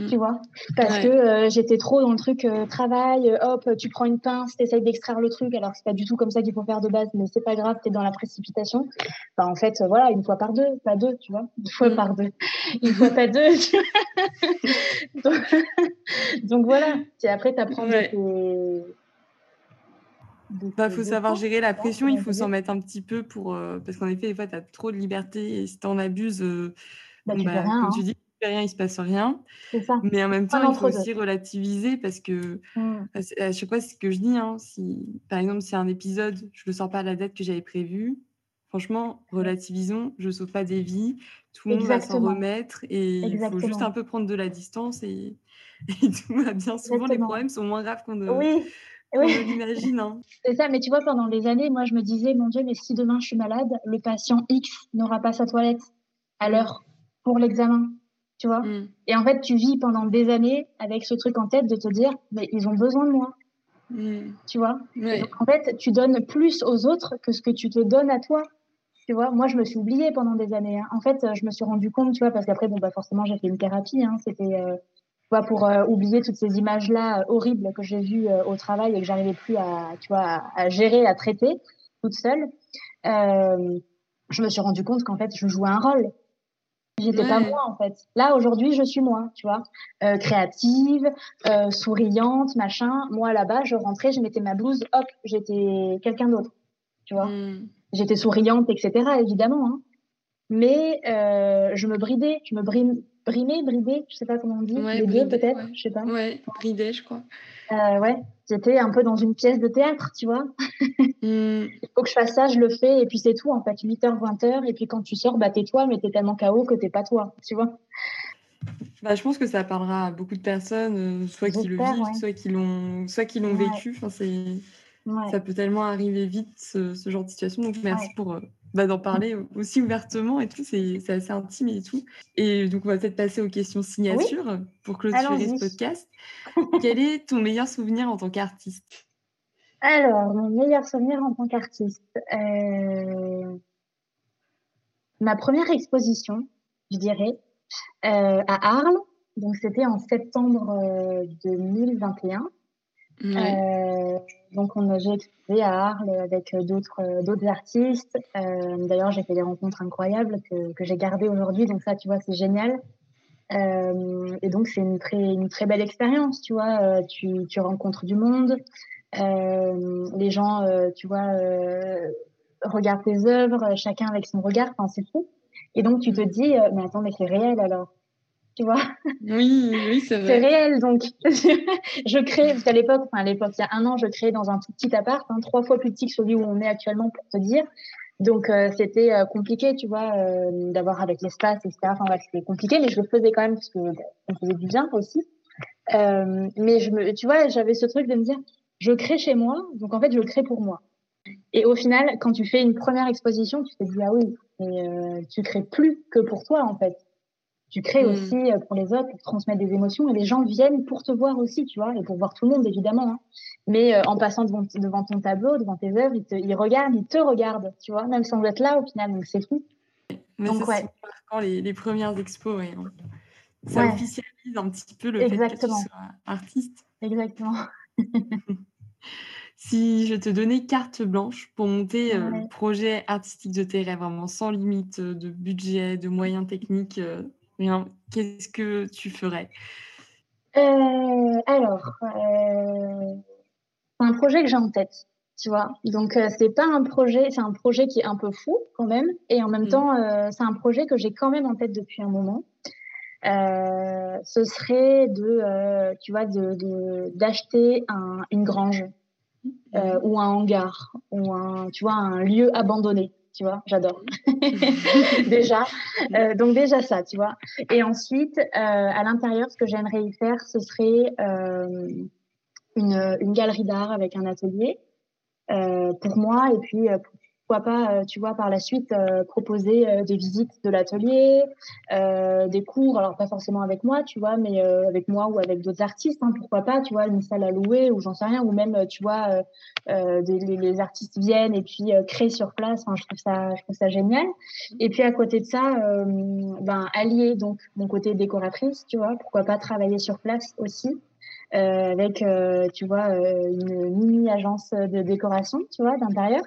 tu mm. vois parce que euh, j'étais trop dans le truc euh, travail euh, hop tu prends une pince t'essayes d'extraire le truc alors c'est pas du tout comme ça qu'il faut faire de base mais c'est pas grave t'es dans la précipitation bah, en fait voilà une fois par deux pas deux tu vois une fois mm. par deux une fois pas deux donc, donc, voilà et après t'apprends ouais. il bah, faut savoir gérer la pression, il faut s'en mettre un petit peu pour. parce qu'en effet, des fois, tu as trop de liberté et si tu en abuses, bah, tu bah, rien. Comme tu hein. dis, rien, il se passe rien. Ça. Mais en même temps, il faut aussi relativiser parce que à chaque fois, c'est ce que je dis. Hein, si, par exemple, c'est un épisode, je ne le sors pas à la date que j'avais prévue. Franchement, relativisons, je ne sauve pas des vies, tout le monde va s'en remettre et il faut juste un peu prendre de la distance et, tout va bien. Souvent, les problèmes sont moins graves qu'on ne, oui. l'imagine. Hein. C'est ça, mais tu vois, pendant des années, moi, je me disais, mon Dieu, mais si demain je suis malade, le patient X n'aura pas sa toilette à l'heure pour l'examen tu vois. Mm. Et en fait, tu vis pendant des années avec ce truc en tête de te dire, mais ils ont besoin de moi. Mm. Tu vois. en fait, tu donnes plus aux autres que ce que tu te donnes à toi. Tu vois, moi, je me suis oubliée pendant des années. Hein. En fait, je me suis rendu compte, tu vois, parce qu'après, bon, bah, forcément, j'ai fait une thérapie. Hein. C'était, euh, pour euh, oublier toutes ces images-là euh, horribles que j'ai vues au travail et que j'arrivais plus à, tu vois, à, à, gérer, à traiter toute seule. je me suis rendu compte qu'en fait, je jouais un rôle. J'étais pas moi en fait. Là aujourd'hui, je suis moi, tu vois, euh, créative, euh, souriante, machin. Moi là-bas, je rentrais, je mettais ma blouse, hop, j'étais quelqu'un d'autre, tu vois. Hmm. J'étais souriante, etc. Évidemment, hein. mais euh, je me bridais, je me brimais, bridais, je sais pas comment on dit, les deux peut-être, je sais pas. Ouais, bridais, je crois. Euh, ouais, j'étais un peu dans une pièce de théâtre, tu vois. Hmm. Il faut que je fasse ça, je le fais, et puis c'est tout, en fait, 8h, 20h, et puis quand tu sors, bah t'es toi, mais t'es tellement KO que t'es pas toi, tu vois. Bah, je pense que ça parlera à beaucoup de personnes, euh, soit qui le vivent, soit qui l'ont, soit qui l'ont vécu. Enfin, c'est, ça peut tellement arriver vite ce, genre de situation. Donc merci pour, euh, bah, d'en parler aussi ouvertement et tout, c'est assez intime et tout. Et donc, on va peut-être passer aux questions signatures pour clôturer ce podcast. Quel est ton meilleur souvenir en tant qu'artiste? Alors, mon meilleur souvenir en tant qu'artiste. Euh... Ma première exposition, je dirais, euh, à Arles. Donc, c'était en septembre 2021. Euh, donc, on j'ai exposé à Arles avec d'autres euh, d'autres artistes. Euh, D'ailleurs, j'ai fait des rencontres incroyables que, que j'ai gardées aujourd'hui. Donc ça, tu vois, c'est génial. Euh, et donc, c'est une très une très belle expérience, tu vois. Euh, tu tu rencontres du monde. les gens, tu vois, regardent tes œuvres, chacun avec son regard. Enfin, c'est fou. Et donc, tu te dis, mais attends, mais c'est réel alors tu vois. Oui, oui, c'est vrai. C'est réel, donc je crée, parce qu'à l'époque, enfin à l'époque, il y a un an, je créais dans un tout petit appart, hein, trois fois plus petit que celui où on est actuellement, pour te dire. Donc euh, c'était euh, compliqué, tu vois, euh, d'avoir avec l'espace, etc. Enfin bref, c'était compliqué, mais je le faisais quand même parce que ça faisait du bien aussi. mais je me, tu vois, j'avais ce truc de me dire, je crée chez moi, donc en fait, je crée pour moi. Et au final, quand tu fais une première exposition, tu te dis ah oui, mais tu crées plus que pour toi en fait tu crées mm. aussi euh, pour les autres, pour transmettre des émotions, et les gens viennent pour te voir aussi, tu vois, et pour voir tout le monde, évidemment. Hein. Mais euh, en passant devant, devant, ton tableau, devant tes œuvres, ils, te, ils regardent, ils te regardent, tu vois, même sans être là au final, donc c'est fou. donc, ouais. les, les, premières expos, ouais, ça officialise un petit peu le fait que tu sois artiste. Exactement. si je te donnais carte blanche pour monter euh, le projet artistique de tes rêves, vraiment sans limite de budget, de moyens techniques, qu'est-ce que tu ferais? Euh, Alors, euh, c'est un projet que j'ai en tête, tu vois. Donc, euh, c'est pas un projet, c'est un projet qui est un peu fou quand même, et en même mmh. temps, c'est un projet que j'ai quand même en tête depuis un moment. ce serait de, tu vois, de d'acheter une grange mmh. ou un hangar ou un, tu vois, un lieu abandonné tu vois, j'adore. déjà, euh, donc déjà ça, tu vois. Et ensuite, euh, à l'intérieur, ce que j'aimerais y faire, ce serait euh, une, une, galerie d'art avec un atelier pour moi et puis pour pourquoi pas, euh, tu vois, par la suite, euh, proposer euh, des visites de l'atelier, des cours, alors pas forcément avec moi, tu vois, mais avec moi ou avec d'autres artistes, hein, pourquoi pas, tu vois, une salle à louer ou j'en sais rien, ou même, tu vois, des, les, artistes viennent et puis créent sur place, je trouve ça, je trouve ça génial. Et puis à côté de ça, ben, allier donc mon côté décoratrice, tu vois, pourquoi pas travailler sur place aussi. avec, tu vois, une mini agence de décoration, tu vois, d'intérieur.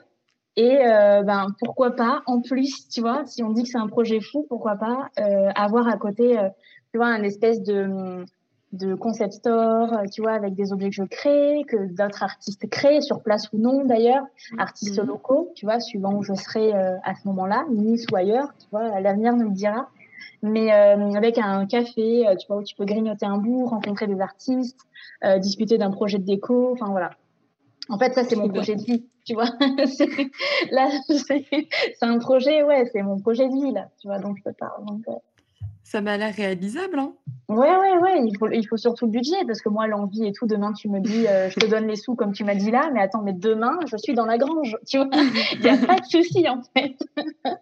Et euh, ben pourquoi pas, en plus, tu vois, si on dit que c'est un projet fou, pourquoi pas euh, avoir à côté, euh, tu vois, un espèce de, de concept store, tu vois, avec des objets que je crée, que d'autres artistes créent, sur place ou non d'ailleurs, artistes mhm. locaux, tu vois, suivant où je serai à ce moment-là, Nice ou ailleurs, tu vois, l'avenir nous le dira. mais avec un café, tu vois, où tu peux grignoter un bout, rencontrer des artistes, discuter d'un projet de déco, enfin voilà. En fait, ça, c'est mon projet de vie, tu vois. là, c'est un projet, ouais, c'est mon projet de vie, là, tu vois, donc je peux pas. Ça m'a l'air réalisable, hein Ouais, ouais, ouais. Il faut, il faut surtout le budget parce que moi, l'envie et tout, demain, tu me dis, euh, je te donne les sous comme tu m'as dit là, mais attends, mais demain, je suis dans la grange, tu vois. Il n'y a pas de souci, en fait.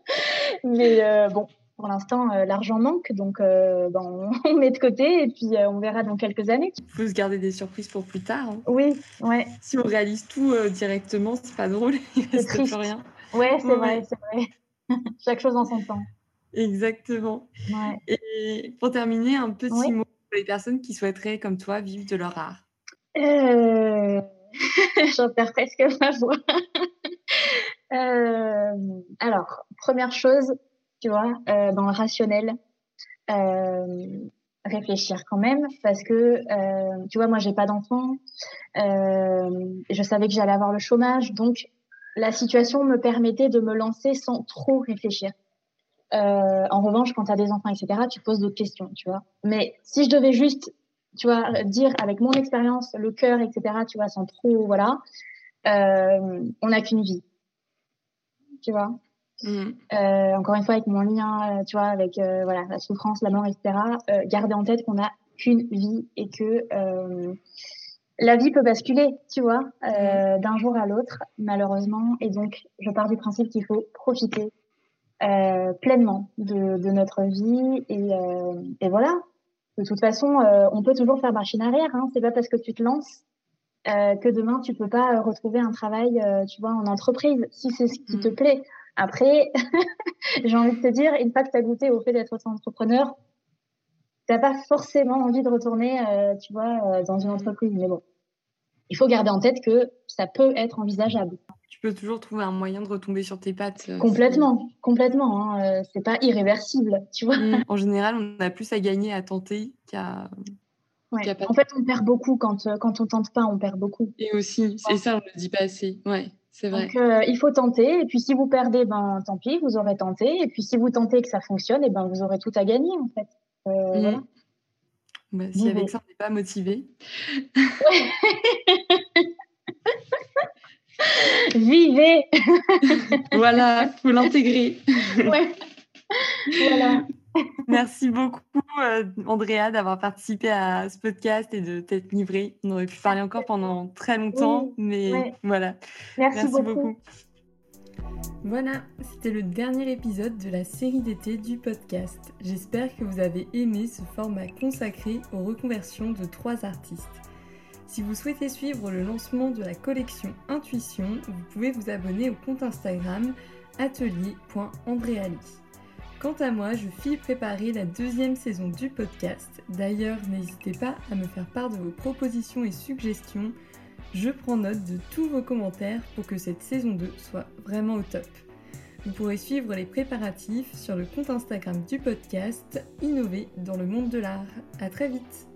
mais euh, bon, pour l'instant, euh, l'argent manque, donc ben, on met de côté et puis on verra dans quelques années. Il faut se garder des surprises pour plus tard. Hein. Oui, ouais. Si on réalise tout directement, c'est pas drôle, il reste plus rien. Ouais, c'est vrai, c'est vrai. Chaque chose en son temps. Exactement. Et pour terminer, un petit mot pour les personnes qui souhaiteraient, comme toi, vivre de leur art. Euh... J'en perds presque ma voix. Euh, alors, première chose, tu vois, euh, dans le rationnel, euh, réfléchir quand même, parce que, tu vois, moi, j'ai pas d'enfant, je savais que j'allais avoir le chômage, donc la situation me permettait de me lancer sans trop réfléchir. Euh, en revanche, quand tu as des enfants, etc., tu poses d'autres questions, tu vois. Mais si je devais juste, tu vois, dire avec mon expérience, le cœur, etc., tu vois, sans trop, voilà, euh, on n'a qu'une vie, tu vois? Mm. Euh, encore une fois, avec mon lien, tu vois, avec voilà la souffrance, la mort, etc., garder en tête qu'on n'a qu'une vie et que la vie peut basculer, tu vois, mm. d'un jour à l'autre, malheureusement. Et donc, je pars du principe qu'il faut profiter euh, pleinement de, de, notre vie et, euh, et, voilà. De toute façon, euh, on peut toujours faire machine arrière. Hein. C'est pas parce que tu te lances euh, que demain tu peux pas retrouver un travail, tu vois, en entreprise si c'est ce qui te mm. plaît. Après, j'ai envie de te dire, une fois que tu as goûté au fait d'être entrepreneur, t'as pas forcément envie de retourner, tu vois, dans une entreprise. Mais bon, il faut garder en tête que ça peut être envisageable tu peux toujours trouver un moyen de retomber sur tes pattes. Euh, complètement, complètement. Hein, euh, c'est pas irréversible, tu vois. Mm. En général, on a plus à gagner à tenter qu'à. en fait, on perd beaucoup quand, euh, quand on tente pas, on perd beaucoup. Et aussi, c'est ça, on ne le dit pas assez. Ouais, vrai. Donc, il faut tenter. Et puis, si vous perdez, ben, tant pis, vous aurez tenté. Et puis, si vous tentez que ça fonctionne, et ben, vous aurez tout à gagner, en fait. Mm. Voilà. Bah, si avec ça, on n'est pas motivé. Vivez Voilà, il faut l'intégrer. ouais. Voilà. Merci beaucoup, euh, Andrea, d'avoir participé à ce podcast et de t'être livrée. On aurait pu parler encore pendant très longtemps, mais voilà. Merci, beaucoup. Voilà, c'était le dernier épisode de la série d'été du podcast. J'espère que vous avez aimé ce format consacré aux reconversions de trois artistes. Si vous souhaitez suivre le lancement de la collection Intuition, vous pouvez vous abonner au compte Instagram atelier.andreali. Quant à moi, je file préparer la deuxième saison du podcast. D'ailleurs, n'hésitez pas à me faire part de vos propositions et suggestions. Je prends note de tous vos commentaires pour que cette saison 2 soit vraiment au top. Vous pourrez suivre les préparatifs sur le compte Instagram du podcast Innover dans le monde de l'art. A très vite